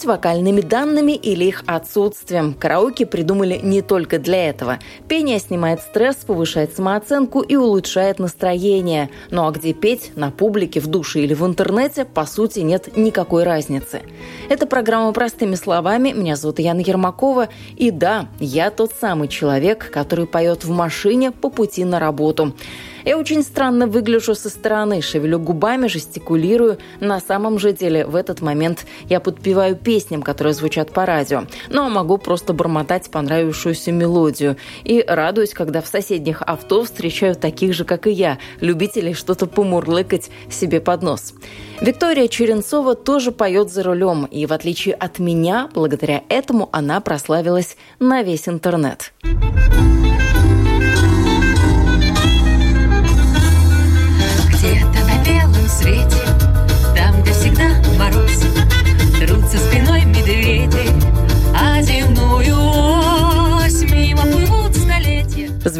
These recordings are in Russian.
Блеснуть вокальными данными или их отсутствием. Караоке придумали не только для этого. Пение снимает стресс, повышает самооценку и улучшает настроение. Ну а где петь? На публике, в душе или в интернете, по сути, нет никакой разницы. Это программа «Простыми словами». Меня зовут Яна Ермакова. И да, я тот самый человек, который поет в машине по пути на работу. Я очень странно выгляжу со стороны, шевелю губами, жестикулирую. На самом же деле в этот момент я подпеваю песням, которые звучат по радио. Но могу просто бормотать понравившуюся мелодию. И радуюсь, когда в соседних авто встречаю таких же, как и я, любителей что-то помурлыкать себе под нос. Виктория Черенцова тоже поет за рулем, и в отличие от меня, благодаря этому она прославилась на весь интернет. свете,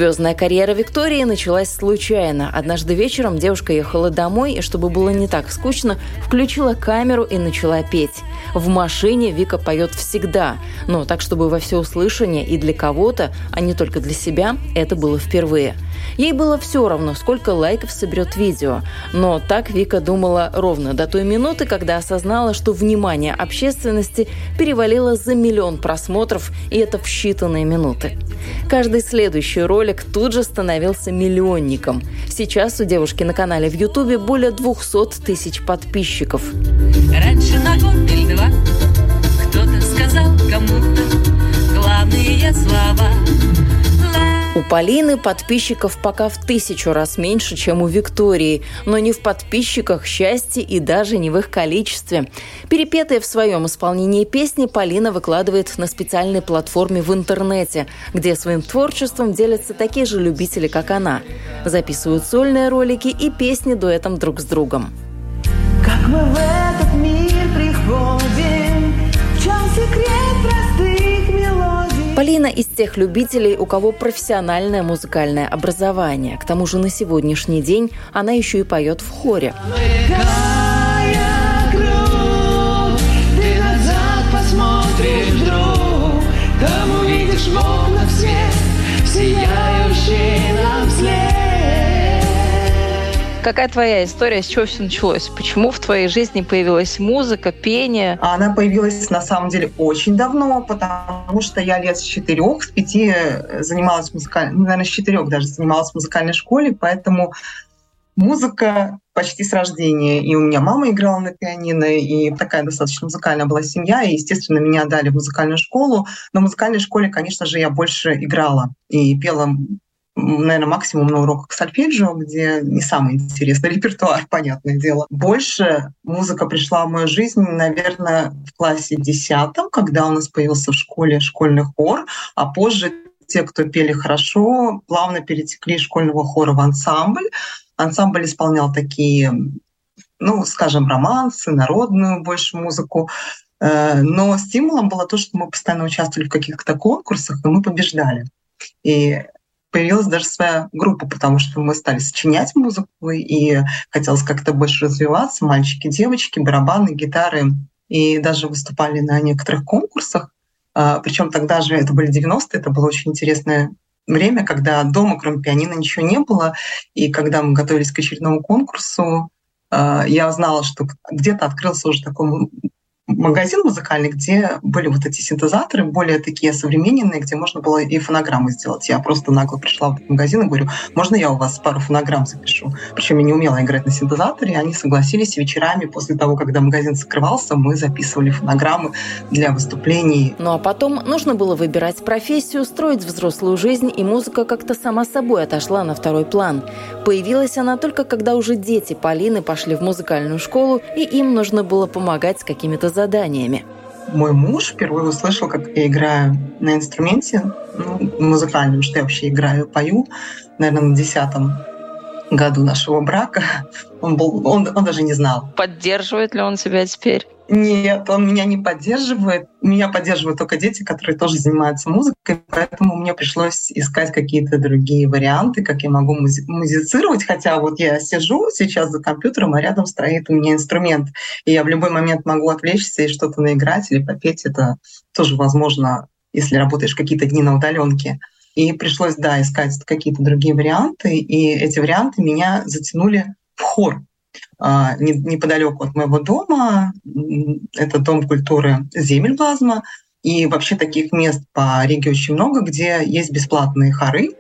Звездная карьера Виктории началась случайно. Однажды вечером девушка ехала домой, и чтобы было не так скучно, включила камеру и начала петь. В машине Вика поет всегда, но так, чтобы во всеуслышание и для кого-то, а не только для себя, это было впервые – Ей было все равно, сколько лайков соберет видео. Но так Вика думала ровно до той минуты, когда осознала, что внимание общественности перевалило за миллион просмотров, и это в считанные минуты. Каждый следующий ролик тут же становился миллионником. Сейчас у девушки на канале в Ютубе более 200 тысяч подписчиков. Раньше на год или два кто-то сказал кому-то главные слова – у Полины подписчиков пока в тысячу раз меньше, чем у Виктории, но не в подписчиках счастье и даже не в их количестве. Перепетые в своем исполнении песни Полина выкладывает на специальной платформе в интернете, где своим творчеством делятся такие же любители, как она. Записывают сольные ролики и песни дуэтом друг с другом. Как мы в этот мир приходим, в чем секрет Полина из тех любителей, у кого профессиональное музыкальное образование. К тому же на сегодняшний день она еще и поет в хоре. Там Какая твоя история, с чего все началось? Почему в твоей жизни появилась музыка, пение? Она появилась на самом деле очень давно, потому что я лет с четырех, с пяти занималась музыкальной, ну, наверное, с четырех даже занималась в музыкальной школе, поэтому музыка почти с рождения. И у меня мама играла на пианино, и такая достаточно музыкальная была семья. И, естественно, меня дали в музыкальную школу. Но в музыкальной школе, конечно же, я больше играла и пела наверное, максимум на уроках сольфеджио, где не самый интересный репертуар, понятное дело. Больше музыка пришла в мою жизнь, наверное, в классе десятом, когда у нас появился в школе школьный хор, а позже те, кто пели хорошо, плавно перетекли из школьного хора в ансамбль. Ансамбль исполнял такие, ну, скажем, романсы, народную больше музыку. Э, но стимулом было то, что мы постоянно участвовали в каких-то конкурсах, и мы побеждали. И появилась даже своя группа, потому что мы стали сочинять музыку, и хотелось как-то больше развиваться, мальчики, девочки, барабаны, гитары, и даже выступали на некоторых конкурсах. А, Причем тогда же, это были 90-е, это было очень интересное время, когда дома, кроме пианино, ничего не было, и когда мы готовились к очередному конкурсу, а, я узнала, что где-то открылся уже такой магазин музыкальный, где были вот эти синтезаторы, более такие современные, где можно было и фонограммы сделать. Я просто нагло пришла в магазин и говорю, можно я у вас пару фонограмм запишу? Причем я не умела играть на синтезаторе, и они согласились вечерами после того, когда магазин закрывался, мы записывали фонограммы для выступлений. Ну а потом нужно было выбирать профессию, строить взрослую жизнь, и музыка как-то сама собой отошла на второй план. Появилась она только когда уже дети Полины пошли в музыкальную школу, и им нужно было помогать с какими-то заданиями. мой муж впервые услышал, как я играю на инструменте, ну, музыкальном, что я вообще играю, пою, наверное, на десятом году нашего брака. Он, был, он, он даже не знал. Поддерживает ли он тебя теперь? Нет, он меня не поддерживает. Меня поддерживают только дети, которые тоже занимаются музыкой, поэтому мне пришлось искать какие-то другие варианты, как я могу музи- музицировать. Хотя вот я сижу сейчас за компьютером, а рядом стоит у меня инструмент, и я в любой момент могу отвлечься и что-то наиграть или попеть. Это тоже возможно, если работаешь какие-то дни на удаленке. И пришлось, да, искать какие-то другие варианты, и эти варианты меня затянули в хор. А, неподалеку от моего дома. Это Дом культуры Земельблазма. И вообще таких мест по Риге очень много, где есть бесплатные хоры,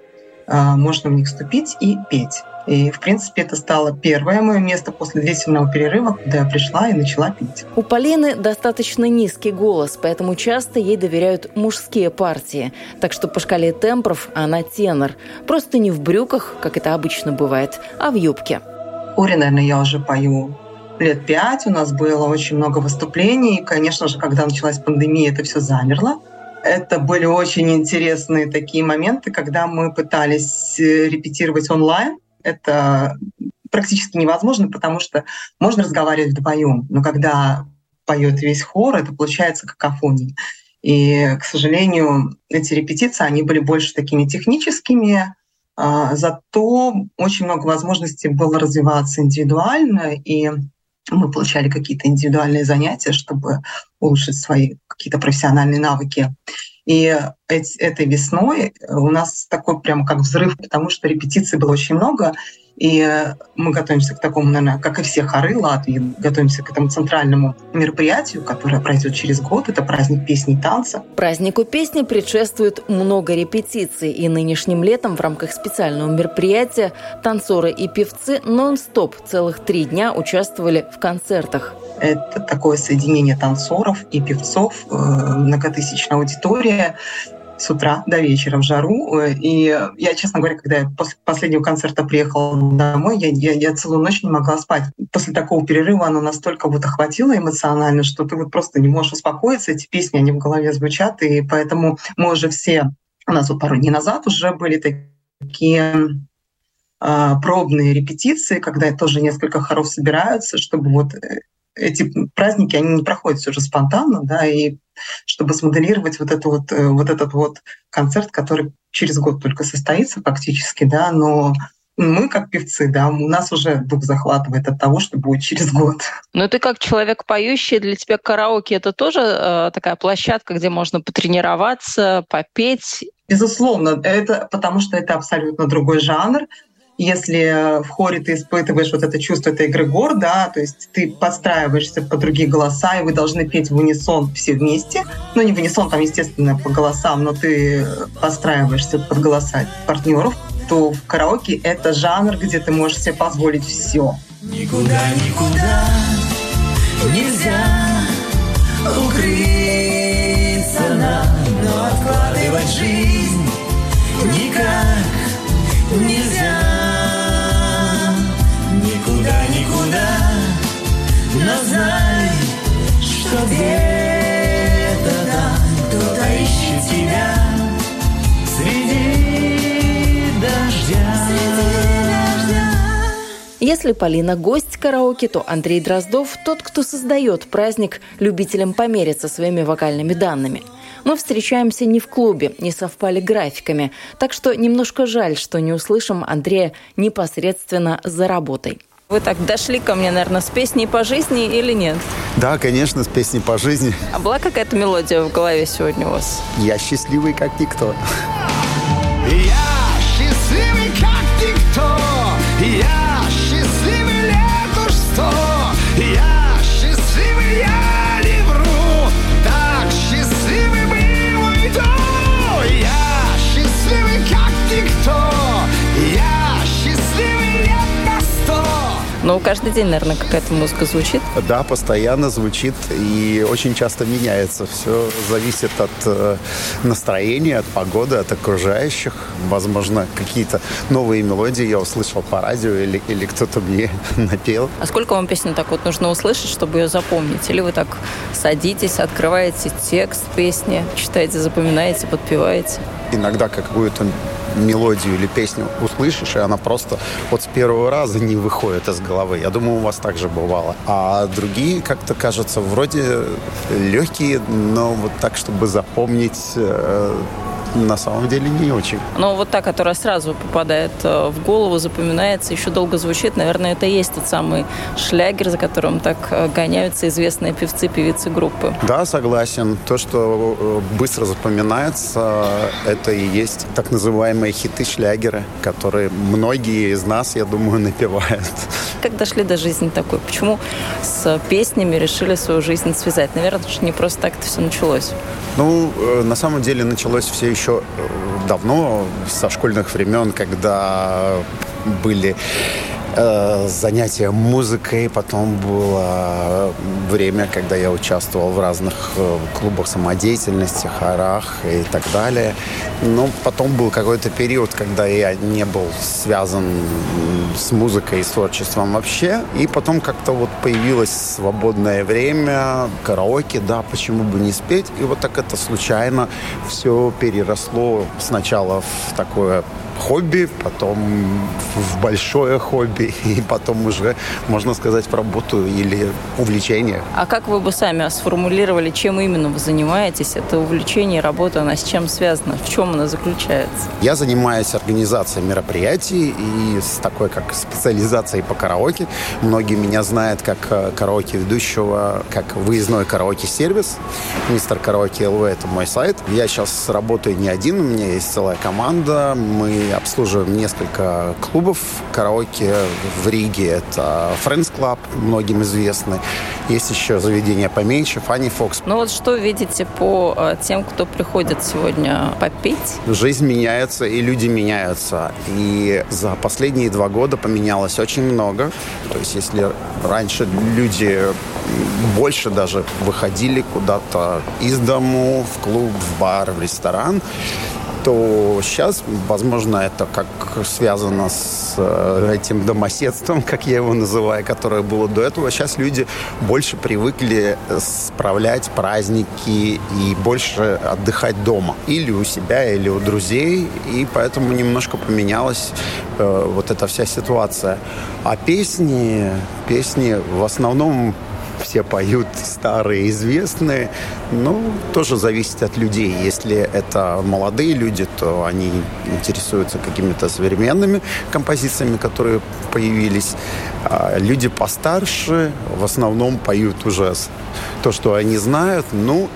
а, можно в них вступить и петь. И, в принципе, это стало первое мое место после длительного перерыва, куда я пришла и начала петь. У Полины достаточно низкий голос, поэтому часто ей доверяют мужские партии. Так что по шкале тембров она тенор. Просто не в брюках, как это обычно бывает, а в юбке хоре, наверное, я уже пою лет пять. У нас было очень много выступлений. И, конечно же, когда началась пандемия, это все замерло. Это были очень интересные такие моменты, когда мы пытались э, репетировать онлайн. Это практически невозможно, потому что можно разговаривать вдвоем, но когда поет весь хор, это получается какофония. И, к сожалению, эти репетиции, они были больше такими техническими, а, зато очень много возможностей было развиваться индивидуально, и мы получали какие-то индивидуальные занятия, чтобы улучшить свои какие-то профессиональные навыки. И этой весной у нас такой прям как взрыв, потому что репетиций было очень много, и мы готовимся к такому, наверное, как и все хоры Латвии, готовимся к этому центральному мероприятию, которое пройдет через год. Это праздник песни и танца. Празднику песни предшествует много репетиций, и нынешним летом в рамках специального мероприятия танцоры и певцы нон-стоп целых три дня участвовали в концертах. Это такое соединение танцоров и певцов, э, многотысячная аудитория с утра до вечера в жару. Э, и я, честно говоря, когда я после последнего концерта приехала домой, я, я, я целую ночь не могла спать. После такого перерыва оно настолько вот охватило эмоционально, что ты вот просто не можешь успокоиться. Эти песни, они в голове звучат, и поэтому мы уже все... У нас вот пару дней назад уже были такие а, пробные репетиции, когда тоже несколько хоров собираются, чтобы вот э, эти праздники, они не проходят все же спонтанно, да, и чтобы смоделировать вот, это вот, э, вот этот вот концерт, который через год только состоится фактически, да, но мы, как певцы, да, у нас уже дух захватывает от того, что будет через год. Но ты как человек поющий, для тебя караоке это тоже э, такая площадка, где можно потренироваться, попеть? Безусловно, это потому что это абсолютно другой жанр, если в хоре ты испытываешь вот это чувство этой эгрегор, да, то есть ты подстраиваешься под другие голоса, и вы должны петь в унисон все вместе. Ну, не в унисон, там, естественно, по голосам, но ты подстраиваешься под голоса партнеров, то в караоке это жанр, где ты можешь себе позволить все. Никуда, никуда нельзя укрыться Если Полина гость караоке, то Андрей Дроздов – тот, кто создает праздник любителям помериться своими вокальными данными. Мы встречаемся не в клубе, не совпали графиками, так что немножко жаль, что не услышим Андрея непосредственно за работой. Вы так дошли ко мне, наверное, с песней по жизни или нет? Да, конечно, с песней по жизни. А была какая-то мелодия в голове сегодня у вас? Я счастливый, как никто. Я но Ну, каждый день, наверное, какая-то музыка звучит. Да, постоянно звучит и очень часто меняется. Все зависит от э, настроения, от погоды, от окружающих. Возможно, какие-то новые мелодии я услышал по радио или, или кто-то мне напел. А сколько вам песню так вот нужно услышать, чтобы ее запомнить? Или вы так садитесь, открываете текст песни, читаете, запоминаете, подпеваете? Иногда какую-то мелодию или песню услышишь, и она просто вот с первого раза не выходит из головы. Я думаю, у вас так же бывало. А другие, как-то кажется, вроде легкие, но вот так, чтобы запомнить э, на самом деле не очень. Но вот та, которая сразу попадает э, в голову, запоминается, еще долго звучит, наверное, это и есть тот самый шлягер, за которым так э, гоняются известные певцы, певицы группы. Да, согласен. То, что э, быстро запоминается, это и есть так называемые хиты-шлягеры, которые многие из нас, я думаю, напевают. Как дошли до жизни такой? Почему с песнями решили свою жизнь связать? Наверное, не просто так это все началось. Ну, на самом деле началось все еще э, давно, со школьных времен, когда были э, занятия музыкой, потом было время, когда я участвовал в разных э, клубах самодеятельности, хорах и так далее. Но потом был какой-то период, когда я не был связан с музыкой и с творчеством вообще. И потом как-то вот появилось свободное время, караоке, да, почему бы не спеть. И вот так это случайно все переросло сначала в такое хобби, потом в большое хобби, и потом уже, можно сказать, в работу или увлечение. А как вы бы сами сформулировали, чем именно вы занимаетесь? Это увлечение, работа, она с чем связана? В чем она заключается? Я занимаюсь организацией мероприятий и с такой как специализацией по караоке. Многие меня знают как э, караоке-ведущего, как выездной караоке-сервис. Мистер Караоке ЛВ – это мой сайт. Я сейчас работаю не один, у меня есть целая команда. Мы обслуживаем несколько клубов караоке в Риге. Это Friends Club, многим известный. Есть еще заведения поменьше, Funny Fox. Ну вот что видите по э, тем, кто приходит сегодня попеть? Жизнь меняется, и люди меняются. И за последние два года поменялось очень много. То есть если раньше люди больше даже выходили куда-то из дому, в клуб, в бар, в ресторан, то сейчас, возможно, это как связано с э, этим домоседством, как я его называю, которое было до этого. Сейчас люди больше привыкли справлять праздники и больше отдыхать дома. Или у себя, или у друзей. И поэтому немножко поменялась э, вот эта вся ситуация. А песни, песни в основном все поют старые, известные. Ну, тоже зависит от людей. Если это молодые люди, то они интересуются какими-то современными композициями, которые появились. А люди постарше в основном поют уже то, что они знают. Ну,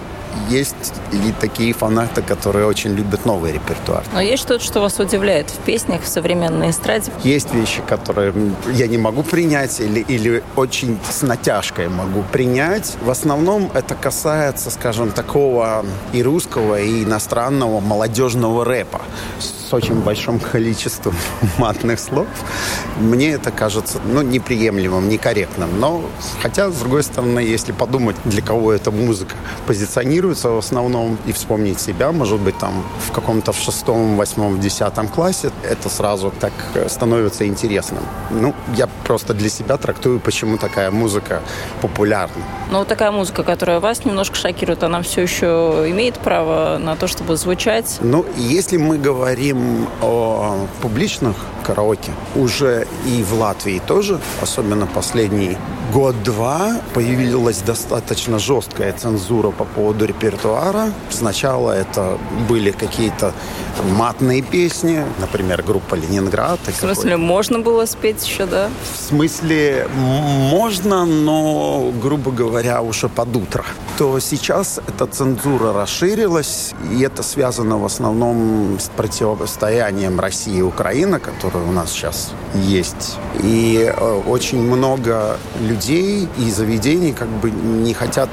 есть и такие фанаты, которые очень любят новый репертуар. Но есть что-то, что вас удивляет в песнях, в современной эстраде? Есть вещи, которые я не могу принять или, или очень с натяжкой могу принять. В основном это касается, скажем, такого и русского, и иностранного молодежного рэпа с очень большим количеством матных слов. Мне это кажется ну, неприемлемым, некорректным. Но, хотя, с другой стороны, если подумать, для кого эта музыка позиционируется в основном, и вспомнить себя, может быть, там в каком-то в шестом, восьмом, десятом классе, это сразу так становится интересным. Ну, я просто для себя трактую, почему такая музыка популярна. Но вот такая музыка, которая вас немножко шокирует, она все еще имеет право на то, чтобы звучать? Ну, если мы говорим о публичных караоке, уже и в Латвии тоже, особенно последний год-два, появилась достаточно жесткая цензура по поводу репертуара. Сначала это были какие-то матные песни, например, группа «Ленинград». В смысле, можно было спеть еще, да? В смысле, можно, но, грубо говоря, уже под утро. То сейчас эта цензура расширилась, и это связано в основном с противостоянием России и Украины, которое у нас сейчас есть. И э, очень много людей людей и заведений как бы не хотят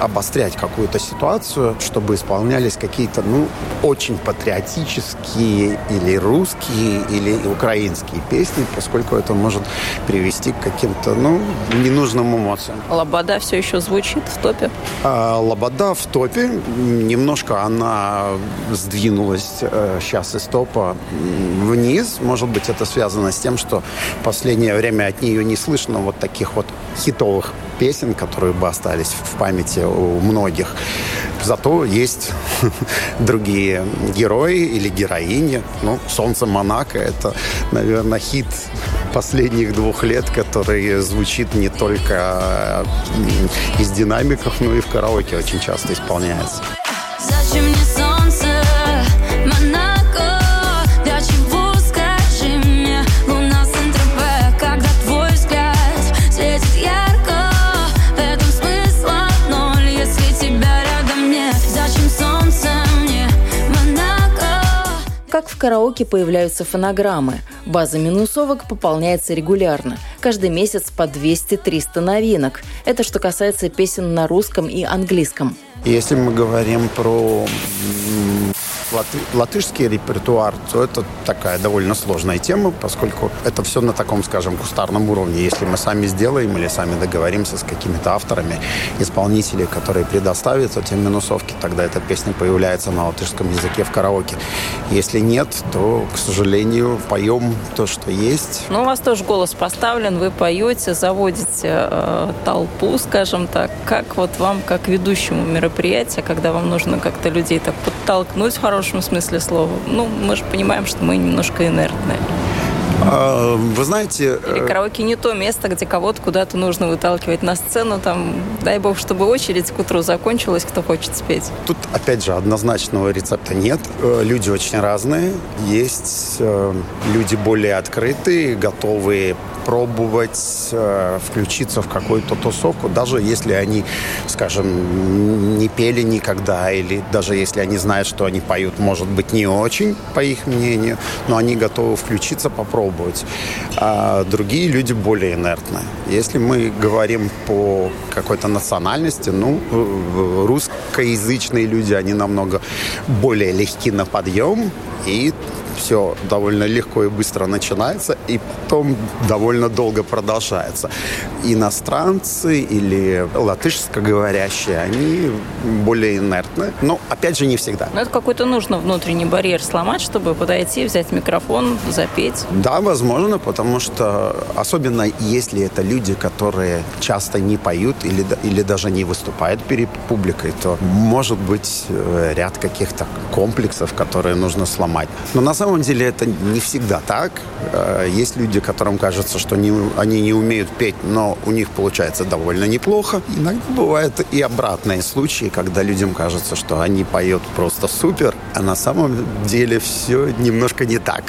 обострять какую-то ситуацию, чтобы исполнялись какие-то, ну, очень патриотические или русские, или украинские песни, поскольку это может привести к каким-то, ну, ненужным эмоциям. Лобода все еще звучит в топе? А, Лобода в топе. Немножко она сдвинулась э, сейчас из топа вниз. Может быть, это связано с тем, что в последнее время от нее не слышно вот таких вот хитовых песен, которые бы остались в памяти у многих. Зато есть другие герои или героини. Ну, «Солнце Монако» — это, наверное, хит последних двух лет, который звучит не только из динамиков, но и в караоке очень часто исполняется. Зачем мне караоке появляются фонограммы. База минусовок пополняется регулярно. Каждый месяц по 200-300 новинок. Это что касается песен на русском и английском. Если мы говорим про латы- латышский репертуар, то это такая довольно сложная тема, поскольку это все на таком, скажем, кустарном уровне. Если мы сами сделаем или сами договоримся с какими-то авторами, исполнителей, которые предоставят эти минусовки, тогда эта песня появляется на латышском языке в караоке. Если нет, то, к сожалению, поем то, что есть. Ну, у вас тоже голос поставлен, вы поете, заводите э, толпу, скажем так. Как вот вам, как ведущему мероприятия, когда вам нужно как-то людей так подтолкнуть в хорошем смысле слова? Ну, мы же понимаем, что мы немножко инертные. А, Вы знаете... Или э, караоке не то место, где кого-то куда-то нужно выталкивать на сцену. Там, дай бог, чтобы очередь к утру закончилась, кто хочет спеть. Тут, опять же, однозначного рецепта нет. Э, Люди очень разные. Есть э, люди более открытые, готовые пробовать э, включиться в какую-то тусовку, даже если они, скажем, не пели никогда, или даже если они знают, что они поют, может быть, не очень, по их мнению, но они готовы включиться, попробовать. А другие люди более инертны. Если мы говорим по какой-то национальности, ну, э, русскоязычные люди, они намного более легки на подъем, и все довольно легко и быстро начинается, и потом довольно долго продолжается. Иностранцы или латышскоговорящие, они более инертны. Но, опять же, не всегда. Но это какой-то нужно внутренний барьер сломать, чтобы подойти, взять микрофон, запеть. Да, возможно, потому что особенно если это люди, которые часто не поют или, или даже не выступают перед публикой, то может быть э, ряд каких-то комплексов, которые нужно сломать. Но на самом деле это не всегда так. Э, Есть люди, которым кажется, что не- они не умеют петь, но у них получается довольно неплохо. Иногда бывают и обратные случаи, когда людям кажется, что они поют просто супер, а на самом деле все немножко не так.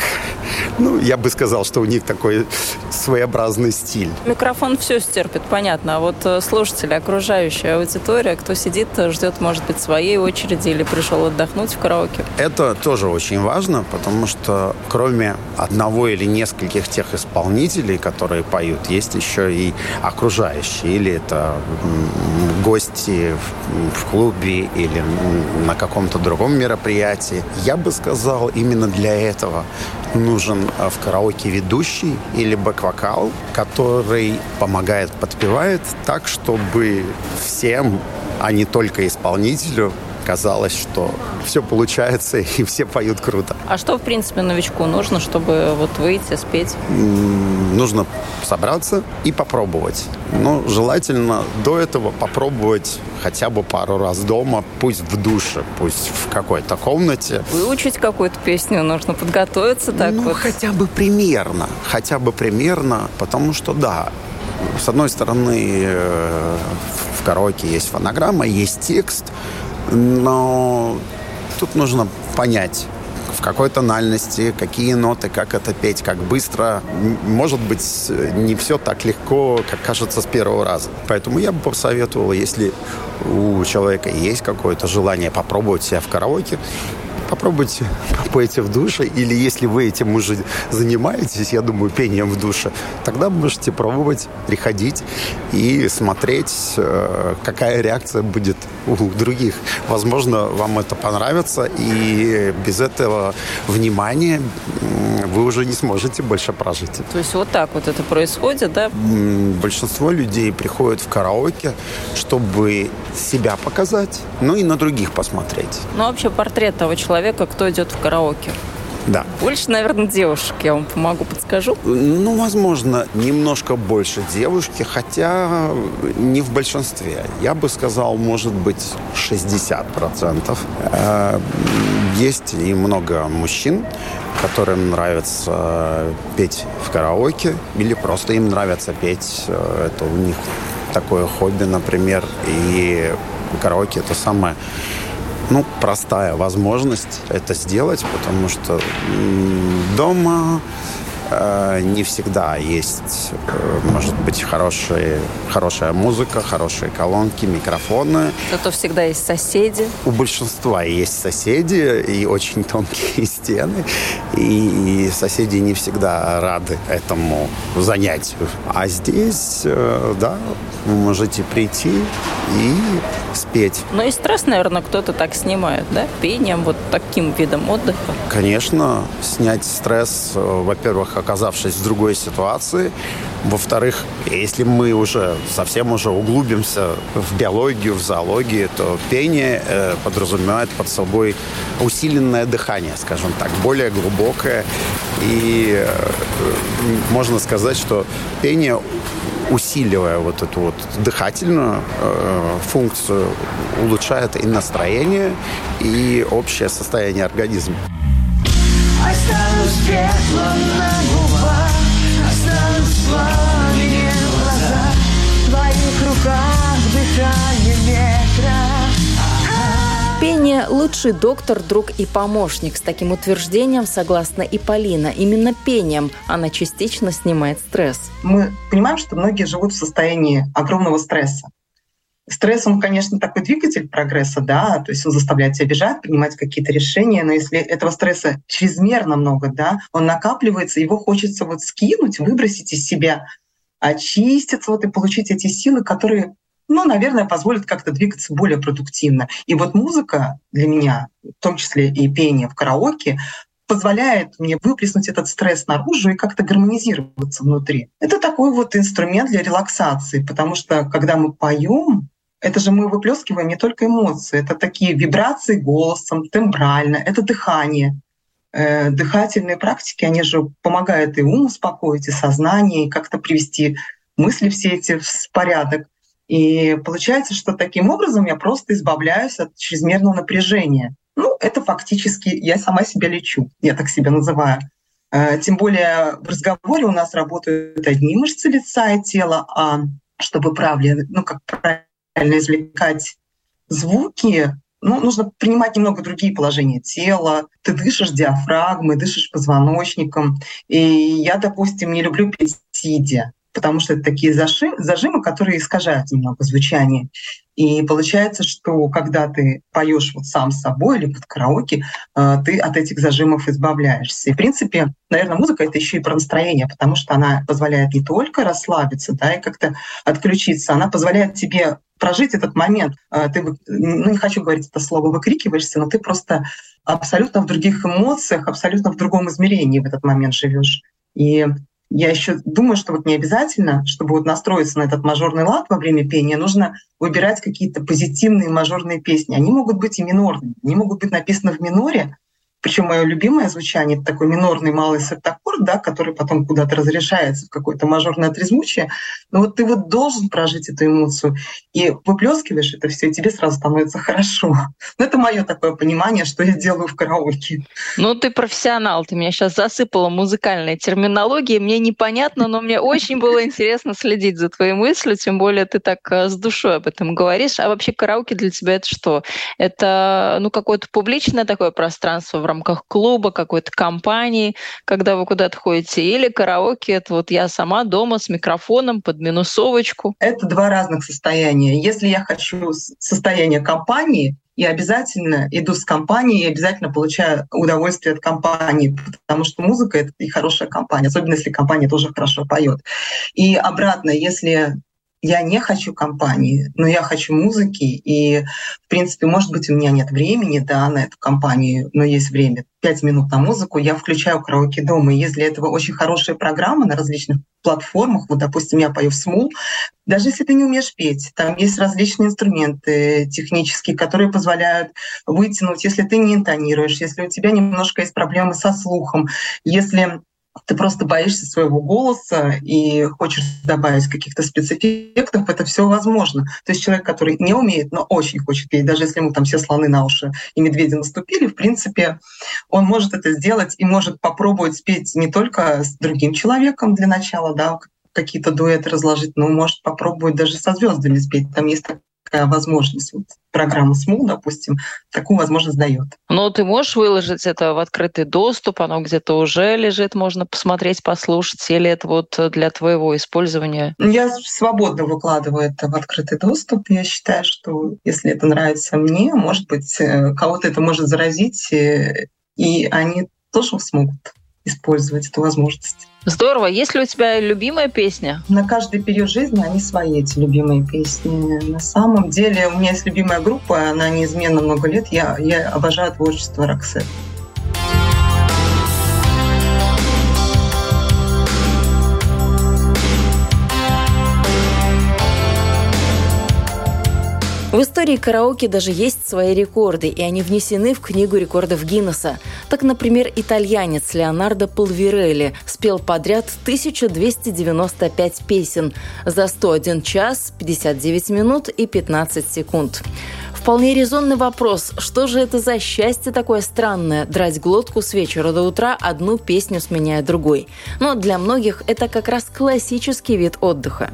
Ну, я бы сказал, что у них такой своеобразный стиль. Микрофон все стерпит, понятно. А вот э, слушатели, окружающая аудитория, кто сидит, ждет, может быть, своей очереди или пришел отдохнуть в караоке. Это тоже очень важно, потому что кроме одного или нескольких тех исполнителей, которые поют, есть еще и окружающие. Или это гости в, клубе или на каком-то другом мероприятии. Я бы сказал, именно для этого нужен э, в караоке ведущий или бэк-вокал, который помогает, подпевает так, чтобы всем, а не только исполнителю, казалось, что все получается и все поют круто. А что, в принципе, новичку нужно, чтобы вот выйти, спеть? Нужно собраться и попробовать. Но желательно до этого попробовать хотя бы пару раз дома, пусть в душе, пусть в какой-то комнате. Выучить какую-то песню нужно, подготовиться так ну, вот. хотя бы примерно. Хотя бы примерно, потому что, да, с одной стороны, э, в караоке есть фонограмма, есть текст, но тут нужно понять, в какой тональности, какие ноты, как это петь, как быстро. Может быть, не все так легко, как кажется с первого раза. Поэтому я бы посоветовал, если у человека есть какое-то желание попробовать себя в караоке, попробуйте попойте в душе, или если вы этим уже занимаетесь, я думаю, пением в душе, тогда можете пробовать приходить и смотреть, э, какая реакция будет у других. Возможно, вам это понравится, и без этого внимания вы уже не сможете больше прожить. То есть вот так вот это происходит, да? Большинство людей приходят в караоке, чтобы себя показать, ну и на других посмотреть. Ну, вообще портрет того человека, кто идет в караоке. Да. Больше, наверное, девушек, я вам помогу, подскажу. Ну, возможно, немножко больше девушки, хотя не в большинстве. Я бы сказал, может быть, 60%. Э, Есть и много мужчин, которым нравится петь в караоке, или просто им нравится петь. Э, Это у них такое хобби, например. И караоке это самое ну, простая возможность это сделать, потому что дома э, не всегда есть, э, может быть, хорошие, хорошая музыка, хорошие колонки, микрофоны. Зато всегда есть соседи. У большинства есть соседи и очень тонкие стены, и, и соседи не всегда рады этому занятию. А здесь, э, да, вы можете прийти и спеть. Но и стресс, наверное, кто-то так снимает, да? Пением, вот таким видом отдыха. Конечно, снять стресс, э, во-первых, оказавшись в другой ситуации. Во-вторых, если мы уже совсем уже углубимся в биологию, в зоологию, то пение э, подразумевает под собой усиленное дыхание, скажем так, более глубокое. И э, можно сказать, что пение усиливая вот эту вот дыхательную э, функцию, улучшает и настроение, и общее состояние организма. Останусь В твоих руках дыхание ветра Пение – лучший доктор, друг и помощник. С таким утверждением согласна и Полина. Именно пением она частично снимает стресс. Мы понимаем, что многие живут в состоянии огромного стресса. Стресс, он, конечно, такой двигатель прогресса, да, то есть он заставляет тебя бежать, принимать какие-то решения, но если этого стресса чрезмерно много, да, он накапливается, его хочется вот скинуть, выбросить из себя, очиститься вот и получить эти силы, которые, ну, наверное, позволят как-то двигаться более продуктивно. И вот музыка для меня, в том числе и пение в караоке, позволяет мне выплеснуть этот стресс наружу и как-то гармонизироваться внутри. Это такой вот инструмент для релаксации, потому что когда мы поем, это же мы выплескиваем не только эмоции, это такие вибрации голосом, тембрально, это дыхание. Э, Дыхательные практики, они же помогают и ум успокоить, и сознание, и как-то привести мысли все эти в порядок. И получается, что таким образом я просто избавляюсь от чрезмерного напряжения. Ну, это фактически я сама себя лечу, я так себя называю. Э, Тем более в разговоре у нас работают одни мышцы лица и тела, а чтобы правильно, ну, как правильно извлекать звуки, ну, нужно принимать немного другие положения тела. Ты дышишь диафрагмой, дышишь позвоночником. И я, допустим, не люблю петь сидя, потому что это такие зажимы, зажимы, которые искажают немного звучание. И получается, что когда ты поешь вот сам с собой или под караоке, э, ты от этих зажимов избавляешься. И, в принципе, наверное, музыка — это еще и про настроение, потому что она позволяет не только расслабиться, да, и как-то отключиться, она позволяет тебе прожить этот момент. Э, Ты, ну, не хочу говорить это слово, выкрикиваешься, но ты просто абсолютно в других эмоциях, абсолютно в другом измерении в этот момент живешь. И я еще думаю, что вот не обязательно, чтобы вот настроиться на этот мажорный лад во время пения, нужно выбирать какие-то позитивные мажорные песни. Они могут быть и минорные, они могут быть написаны в миноре, причем мое любимое звучание — это такой минорный малый септаккорд, да, который потом куда-то разрешается в какое-то мажорное трезвучие. Но вот ты вот должен прожить эту эмоцию и выплескиваешь это все, и тебе сразу становится хорошо. Ну, это мое такое понимание, что я делаю в караоке. Ну, ты профессионал, ты меня сейчас засыпала музыкальной терминологией. Мне непонятно, но мне очень было интересно следить за твоей мыслью, тем более ты так э, с душой об этом говоришь. А вообще караоке для тебя это что? Это ну, какое-то публичное такое пространство в рамках клуба, какой-то компании, когда вы куда-то ходите? Или караоке — это вот я сама дома с микрофоном под минусовочку? Это два разных состояния. Если я хочу состояние компании, и обязательно иду с компанией, и обязательно получаю удовольствие от компании, потому что музыка — это и хорошая компания, особенно если компания тоже хорошо поет. И обратно, если я не хочу компании, но я хочу музыки, и, в принципе, может быть, у меня нет времени да, на эту компанию, но есть время, пять минут на музыку, я включаю караоке дома. И если этого очень хорошая программа на различных платформах, вот, допустим, я пою в СМУ, даже если ты не умеешь петь, там есть различные инструменты технические, которые позволяют вытянуть, если ты не интонируешь, если у тебя немножко есть проблемы со слухом, если ты просто боишься своего голоса и хочешь добавить каких-то спецэффектов, это все возможно. То есть человек, который не умеет, но очень хочет петь, даже если ему там все слоны на уши и медведи наступили, в принципе, он может это сделать и может попробовать спеть не только с другим человеком для начала, да, какие-то дуэты разложить, но может попробовать даже со звездами спеть. Там есть возможность. Вот программа СМУ, допустим, такую возможность дает. Но ты можешь выложить это в открытый доступ, оно где-то уже лежит, можно посмотреть, послушать, или это вот для твоего использования? Я свободно выкладываю это в открытый доступ. Я считаю, что если это нравится мне, может быть, э, кого-то это может заразить, э, и они тоже смогут использовать эту возможность. Здорово. Есть ли у тебя любимая песня? На каждый период жизни они свои, эти любимые песни. На самом деле у меня есть любимая группа, она неизменно много лет. Я, я обожаю творчество Роксет. В истории караоке даже есть свои рекорды, и они внесены в Книгу рекордов Гиннесса. Так, например, итальянец Леонардо Пулверелли спел подряд 1295 песен за 101 час, 59 минут и 15 секунд. Вполне резонный вопрос, что же это за счастье такое странное, драть глотку с вечера до утра, одну песню сменяя другой. Но для многих это как раз классический вид отдыха.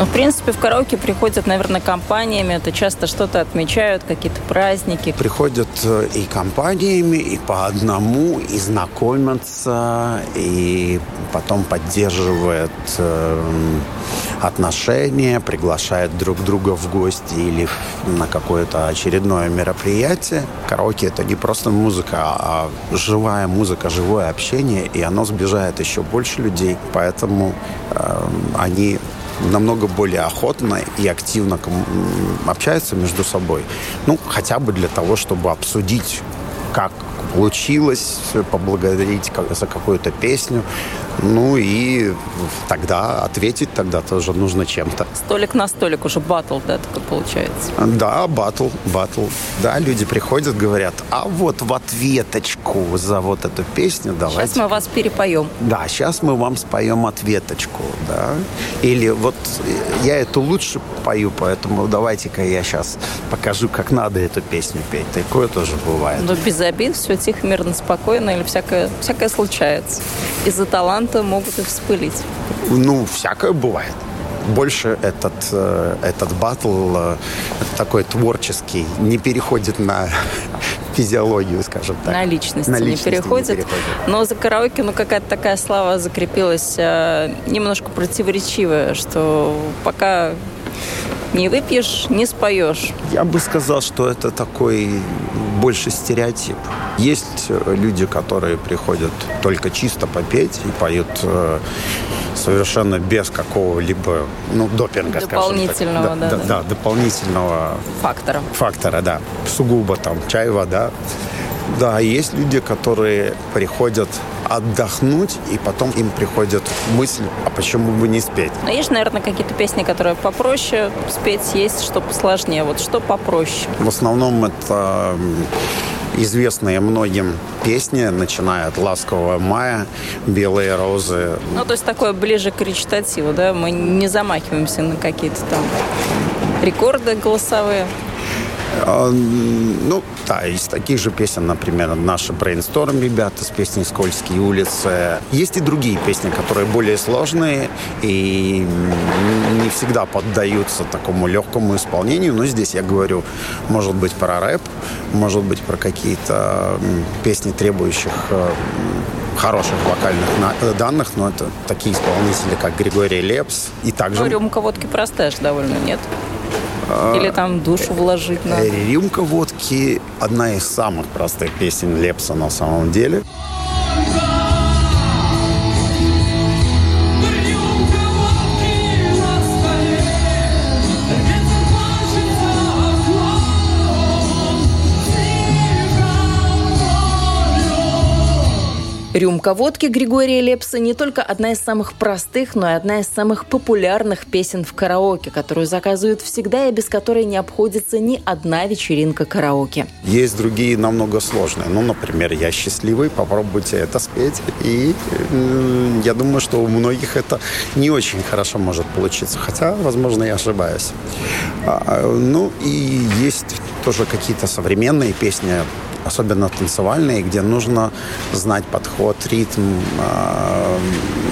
Ну, в принципе, в караоке приходят, наверное, компаниями. Это часто что-то отмечают, какие-то праздники. Приходят э, и компаниями, и по одному, и знакомятся, и потом поддерживают э, отношения, приглашают друг друга в гости или на какое-то очередное мероприятие. Караоке это не просто музыка, а живая музыка, живое общение, и оно сближает еще больше людей. Поэтому э, они намного более охотно и активно общаются между собой. Ну, хотя бы для того, чтобы обсудить, как получилось, поблагодарить за какую-то песню. Ну и тогда ответить тогда тоже нужно чем-то. Столик на столик уже батл, да, такой получается? Да, батл, батл. Да, люди приходят, говорят, а вот в ответочку за вот эту песню давайте. Сейчас мы вас перепоем. Да, сейчас мы вам споем ответочку, да. Или вот я эту лучше пою, поэтому давайте-ка я сейчас покажу, как надо эту песню петь. Такое тоже бывает. Но без обид, все тихо, мирно, спокойно, или всякое, всякое случается. Из-за таланта могут и вспылить. Ну, всякое бывает больше этот, э, этот батл э, такой творческий, не переходит на физиологию, скажем так. На личность, на личности не, переходит. не переходит. Но за караоке ну, какая-то такая слава закрепилась э, немножко противоречивая, что пока не выпьешь, не споешь. Я бы сказал, что это такой больше стереотип. Есть э, люди, которые приходят только чисто попеть и поют э, совершенно без какого-либо ну, допинга, дополнительного, так. Да, да, да, да, дополнительного фактора. Фактора, да. Сугубо там чай, вода. Да, есть люди, которые приходят отдохнуть, и потом им приходит мысль, а почему бы не спеть? Но есть, наверное, какие-то песни, которые попроще спеть, есть что посложнее. Вот что попроще? В основном это известные многим песни, начиная от «Ласкового мая», «Белые розы». Ну, то есть такое ближе к речитативу, да? Мы не замахиваемся на какие-то там рекорды голосовые. А, ну, да, из таких же песен, например, наши Brainstorm ребята с песней «Скользкие улицы». Есть и другие песни, которые более сложные и не всегда поддаются такому легкому исполнению. Но здесь я говорю, может быть, про рэп, может быть, про какие-то песни, требующих э, хороших вокальных э, данных, но это такие исполнители, как Григорий Лепс. И также Ну, рюмка водки простая довольно, нет? Или там душу вложить надо? «Рюмка водки» — одна из самых простых песен Лепса на самом деле. Рюмка водки Григория Лепса не только одна из самых простых, но и одна из самых популярных песен в караоке, которую заказывают всегда и без которой не обходится ни одна вечеринка караоке. Есть другие намного сложные. Ну, например, «Я счастливый», попробуйте это спеть. И м, я думаю, что у многих это не очень хорошо может получиться. Хотя, возможно, я ошибаюсь. А, Ну, и есть тоже какие-то современные песни, особенно танцевальные, где нужно знать подход, ритм, а,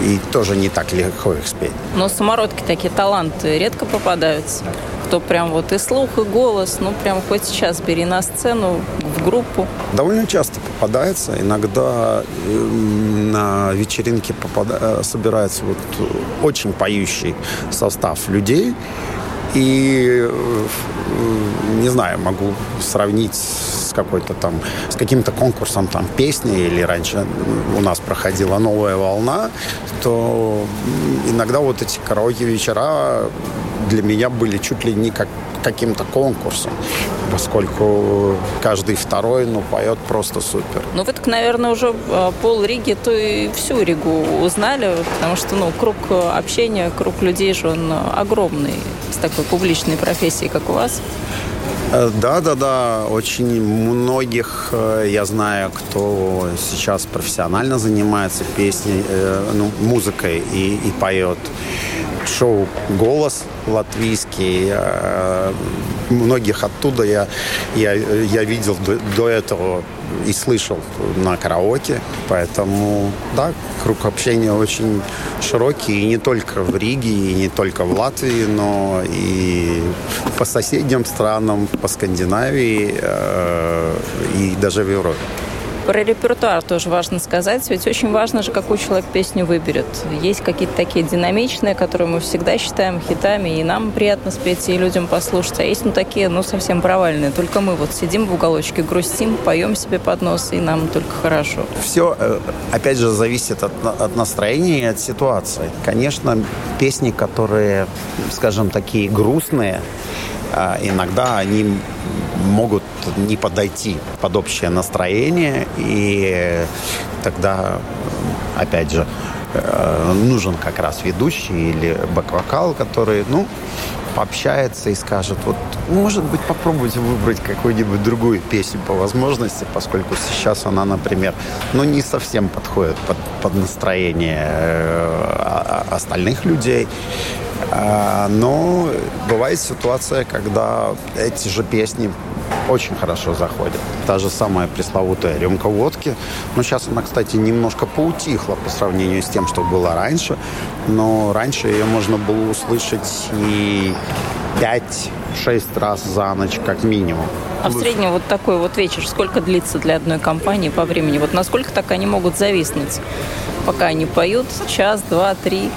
и тоже не так легко их спеть. Но самородки такие таланты редко попадаются. Кто прям вот и слух, и голос, ну прям хоть сейчас бери на сцену, в группу. Довольно часто попадается. Иногда эм, на вечеринке попада- э, собирается вот э, очень поющий состав людей. И, э, не знаю, могу сравнить какой-то там, с каким-то конкурсом там песни, или раньше у нас проходила новая волна, то иногда вот эти караоке вечера для меня были чуть ли не как каким-то конкурсом, поскольку каждый второй, ну, поет просто супер. Ну вы так, наверное, уже э, пол Риги, то и всю Ригу узнали, потому что, ну, круг общения, круг людей же он э, огромный с такой публичной профессией, как у вас. Э, Да, да, да. Очень многих э, я знаю, кто сейчас профессионально занимается песней, э, ну, музыкой и, и поет. Шоу «Голос» латвийский. Многих оттуда я, я, я видел до, до этого и слышал на караоке. Поэтому, да, круг общения очень широкий. И не только в Риге, и не только в Латвии, но и по соседним странам, по Скандинавии э, и даже в Европе. Про репертуар тоже важно сказать, ведь очень важно же, какой человек песню выберет. Есть какие-то такие динамичные, которые мы всегда считаем хитами, и нам приятно спеть, и людям послушать. А есть ну такие, ну совсем провальные. Только мы вот сидим в уголочке, грустим, поем себе под нос, и нам только хорошо. Все, э, опять же, зависит от, от настроения и от ситуации. Конечно, песни, которые, скажем, такие грустные, иногда они могут не подойти под общее настроение, и тогда, опять же, э, нужен как раз ведущий или бэк-вокал, который, ну, пообщается и скажет, вот, может быть, попробуйте выбрать какую-нибудь другую песню по возможности, поскольку сейчас она, например, ну, не совсем подходит под, под настроение э, а- а- остальных людей. А, Но бывает ситуация, когда эти же песни очень хорошо заходят. Та же самая пресловутая рюмка водки. Но сейчас она, кстати, немножко поутихла по сравнению с тем, что было раньше. Но раньше ее можно было услышать и 5-6 раз за ночь, как минимум. А в среднем вот такой вот вечер, сколько длится для одной компании по времени? Вот насколько так они могут зависнуть, пока они поют? Час, два, три,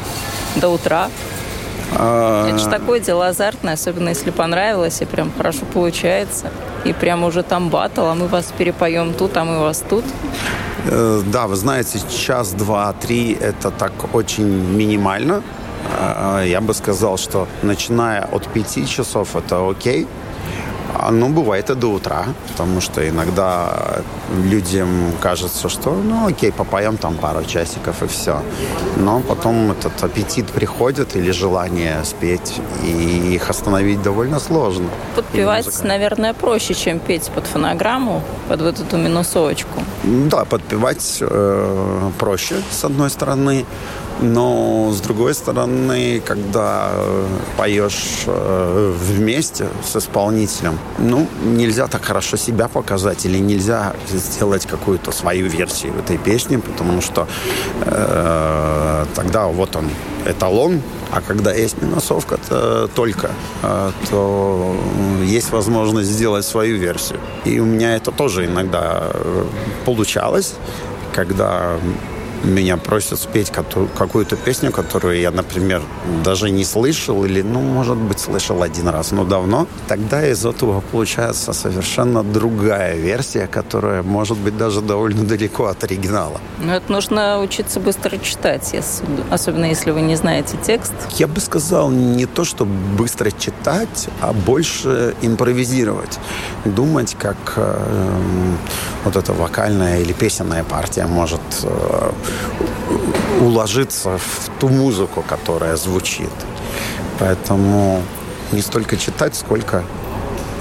до утра? А, Это же такое дело азартное, особенно если понравилось и прям хорошо получается. И прям уже там батл, а мы вас перепоем тут, а мы вас тут. Э, Да, вы знаете, час, два, три – это так очень минимально. А, Я бы сказал, что начиная от пяти часов – это окей. А, Ну, бывает и до утра, потому что иногда людям кажется, что, ну, окей, попоем там пару часиков и все. Но потом этот аппетит приходит или желание спеть, и их остановить довольно сложно. Подпевать, наверное, проще, чем петь под фонограмму, под вот эту минусовочку. Да, подпевать э, проще, с одной стороны. Но с другой стороны, когда э, поешь э, вместе с исполнителем, ну, нельзя так хорошо себя показать или нельзя сделать какую-то свою версию этой песни, потому что э, тогда вот он, эталон, а когда есть минусовка то только, э, то есть возможность сделать свою версию. И у меня это тоже иногда э, получалось, когда меня просят спеть какую-то песню, которую я, например, даже не слышал или, ну, может быть, слышал один раз, но давно, тогда из этого получается совершенно другая версия, которая может быть даже довольно далеко от оригинала. Ну, это нужно учиться быстро читать, если- особенно если вы не знаете текст. Я бы сказал, не то, чтобы быстро читать, а больше импровизировать. Думать, как э, вот эта вокальная или песенная партия может э, уложиться в ту музыку, которая звучит. Поэтому не столько читать, сколько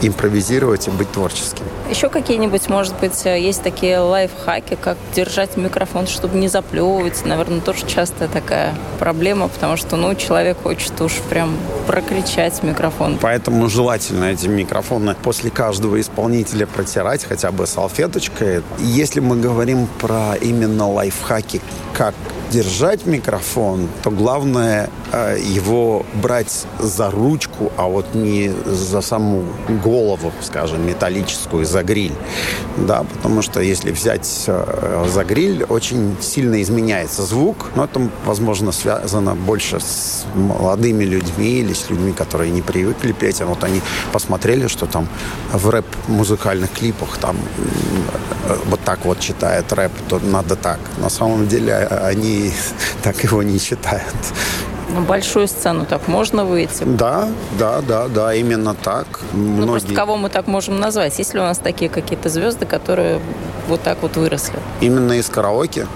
импровизировать и быть творческим. Еще какие-нибудь, может быть, э, есть такие лайфхаки, как держать микрофон, чтобы не заплевывать. Наверное, тоже частая такая проблема, потому что, ну, человек хочет уж прям прокричать микрофон. Поэтому желательно эти микрофоны после каждого исполнителя протирать хотя бы салфеточкой. Если мы говорим про именно лайфхаки, как держать микрофон, то главное э, его брать за ручку, а вот не за саму голову, скажем, металлическую, за гриль. Да, потому что если взять э, за гриль, очень сильно изменяется звук, но это, возможно, связано больше с молодыми людьми или с людьми, которые не привыкли петь, а вот они посмотрели, что там в рэп-музыкальных клипах там м, вот так вот читает рэп, то надо так. На самом деле э, они так его не читают. На большую сцену так можно выйти? Да, да, да, да, именно так. Ну, просто кого мы так можем назвать? Есть ли у нас такие какие-то звезды, которые вот так вот выросли? Именно из караоке.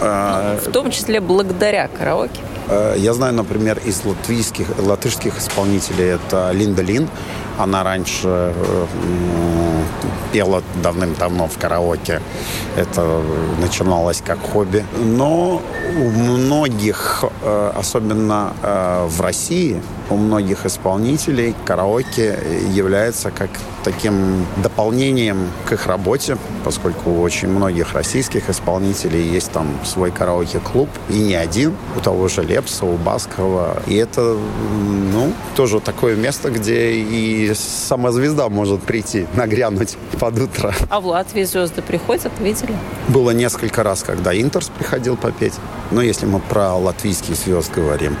Э, В том числе благодаря караоке. Э, Я знаю, например, из латвийских, латышских исполнителей это Линда Лин. Она раньше э, пела давным-давно в караоке. Это начиналось как хобби. Но у многих, э, особенно э, в России, у многих исполнителей караоке является как таким дополнением к их работе, поскольку у очень многих российских исполнителей есть там свой караоке-клуб, и не один, у того же Лепса, у Баскова. И это, ну, тоже такое место, где и сама звезда может прийти, нагрянуть под утро. А в Латвии звезды приходят, видели? Было несколько раз, когда Интерс приходил попеть. Но если мы про латвийских звезд говорим.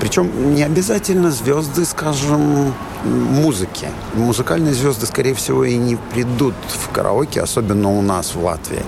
Причем не обязательно звезды, скажем, музыки. Музыкальные звезды, скорее всего, и не придут в караоке, особенно у нас в Латвии.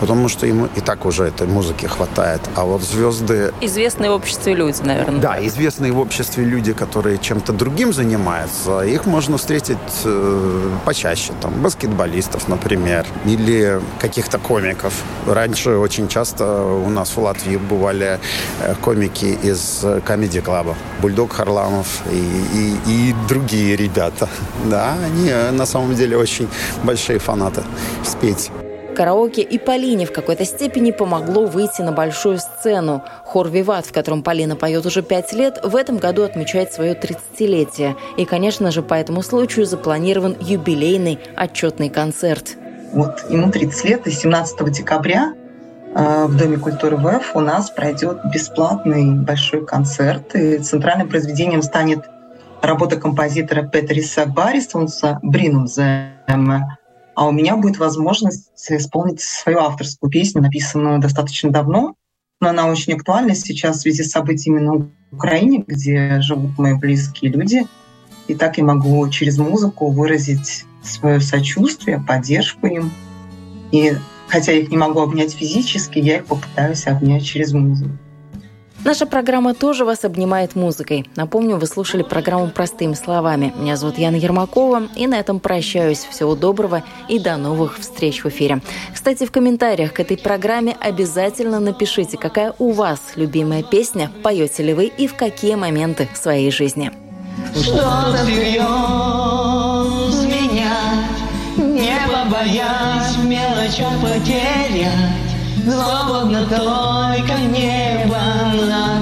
Потому что им и так уже этой музыки хватает. А вот звезды Известные в обществе люди, наверное. да, известные в обществе люди, которые чем-то другим занимаются, их можно встретить э, почаще. Там, баскетболистов, например, или каких-то комиков. Раньше очень часто у нас в Латвии бывали э, комики из Club. Бульдог Харламов и, и, и другие ребята. Да, они э, на самом деле очень большие фанаты спеть. Караоке и Полине в какой-то степени помогло выйти на большую сцену. Хор «Виват», в котором Полина поет уже пять лет, в этом году отмечает свое 30-летие. И, конечно же, по этому случаю запланирован юбилейный отчетный концерт. Вот ему 30 лет, и 17 декабря э, в Доме культуры ВФ у нас пройдет бесплатный большой концерт. И центральным произведением станет работа композитора Петриса Барисонса «Бринум Земе». А у меня будет возможность исполнить свою авторскую песню, написанную достаточно давно, но она очень актуальна сейчас в связи с событиями на Украине, где живут мои близкие люди. И так я могу через музыку выразить свое сочувствие, поддержку им. И хотя я их не могу обнять физически, я их попытаюсь обнять через музыку. Наша программа тоже вас обнимает музыкой. Напомню, вы слушали программу «Простыми словами». Меня зовут Яна Ермакова, и на этом прощаюсь. Всего доброго и до новых встреч в эфире. Кстати, в комментариях к этой программе обязательно напишите, какая у вас любимая песня, поете ли вы и в какие моменты своей жизни. Что-то всерьез менять, не побоясь в мелочах потерять. Свободно только небо над.